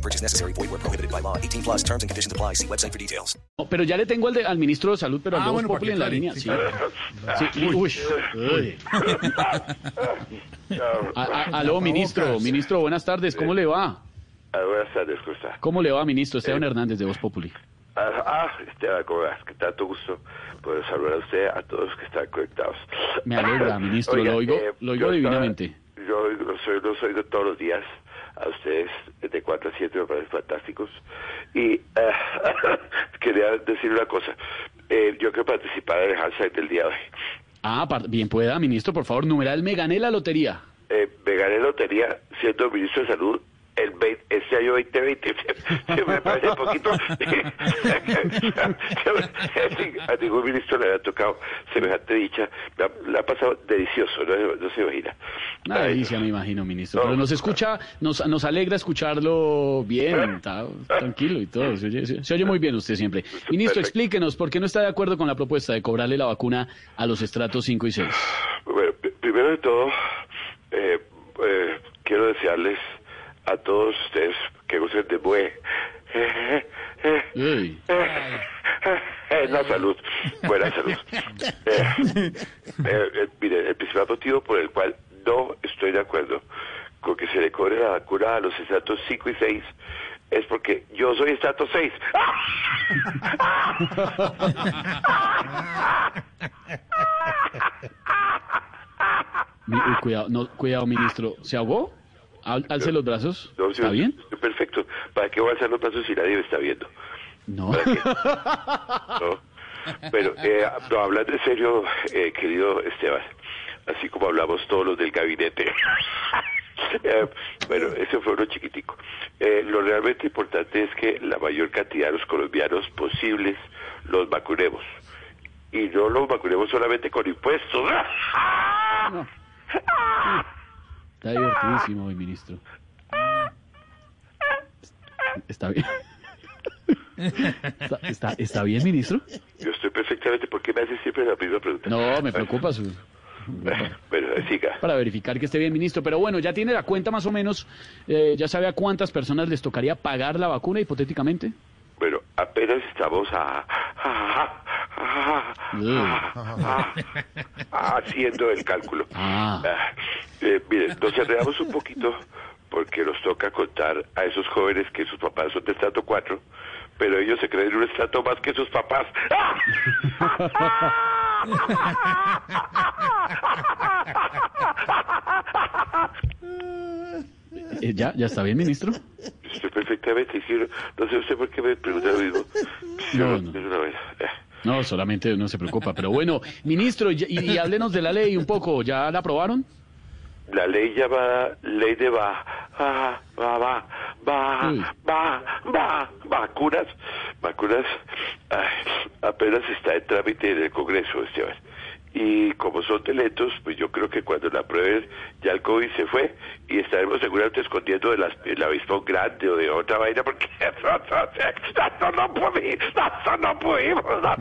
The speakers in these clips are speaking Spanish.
No purchase necessary. Void where prohibited by law. 18 plus terms and conditions apply. See website for details. No, pero ya le tengo al, de- al ministro de Salud, pero al Ah, Voz bueno, Populi en la línea. sí, Sí. Sí, uy. Uy. A- a- aló, ministro. Ministro, buenas tardes. ¿Cómo le va? Ah, buenas tardes, ¿cómo está? ¿Cómo le va, ministro? Esteban Hernández de Voz Populi. Ah, ah, Esteban, ¿cómo vas? Que tanto gusto poder saludar a usted, a todos los que están conectados. Me alegra, ministro. Oiga, lo oigo, eh, lo oigo yo estaba- divinamente. yo los oigo, los oigo todos los días a ustedes de 4 a 7 me parecen fantásticos. Y eh, quería decir una cosa. Eh, yo quiero participar en el Handshake del día de hoy. Ah, bien pueda, ministro, por favor. Numeral, me gané la lotería. Eh, me gané lotería siendo ministro de Salud el 20 este año 2020. me parece poquito. a ningún ministro le había tocado semejante dicha. La, la ha pasado delicioso, no, no se imagina. Una delicia, me imagino, ministro. No. Pero nos escucha, nos, nos alegra escucharlo bien, está tranquilo y todo. Se oye, se- se oye muy bien usted siempre. Ministro, Perfecto. explíquenos, ¿por qué no está de acuerdo con la propuesta de cobrarle la vacuna a los estratos 5 y 6? Bueno, primero de todo, eh, eh, quiero desearles a todos ustedes que gocen de buen. Uy. Eh, la salud, buena salud. Eh, eh, eh, mire, el principal motivo por el cual no estoy de acuerdo con que se le cobre la vacuna a los estratos 5 y 6 es porque yo soy estrato 6. Mi- uy, cuidado, no, cuidado, ministro. ¿Se ahogó? Al- alce los brazos. No, ¿Está bien? Perfecto. ¿Para qué voy a hacer los pasos si nadie me está viendo? No. ¿no? Pero, eh, no, hablando en serio, eh, querido Esteban, así como hablamos todos los del gabinete. Eh, bueno, ese fue uno chiquitico. Eh, lo realmente importante es que la mayor cantidad de los colombianos posibles los vacunemos. Y no los vacunemos solamente con impuestos. Está divertidísimo hoy, ministro. ¿Está bien? ¿Está, está, está bien, ministro? Yo estoy perfectamente. ¿Por qué me hace siempre la misma pregunta? No, me preocupa su... Bueno, siga. Para verificar que esté bien, ministro. Pero bueno, ya tiene la cuenta más o menos. eh, ¿Ya sabe a cuántas personas les tocaría pagar la vacuna hipotéticamente? Bueno, apenas estamos a, haciendo el cálculo. Ah. Eh, mire, nos enredamos un poquito porque nos toca contar a esos jóvenes que sus papás son de estrato 4, pero ellos se creen un estrato más que sus papás. Eh, ¿Ya, ¿Ya está bien, ministro? Estoy perfectamente, sí, no, no sé usted por qué me pregunta lo mismo. Sí, No, no. Eh. No, solamente no se preocupa. Pero bueno, ministro, y, y háblenos de la ley un poco. ¿Ya la aprobaron? La ley llamada ley de va, va, va, va, va, va, va, vacunas, vacunas, ay, apenas está en trámite en el Congreso, Esteban. Y como son de lentos, pues yo creo que cuando la aprueben ya el COVID se fue y estaremos seguramente escondiendo de las, el avispón grande o de otra vaina porque eso, no pudimos, eso no pudimos. No,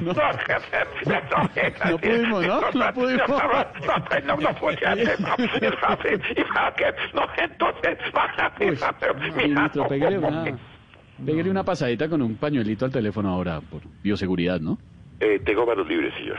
No, No pudimos, ¿no? No pudimos. no, no no, entonces, ministro, pégale una, pégale una pasadita con un pañuelito al teléfono ahora por bioseguridad, ¿no? Eh, tengo manos libres, señor.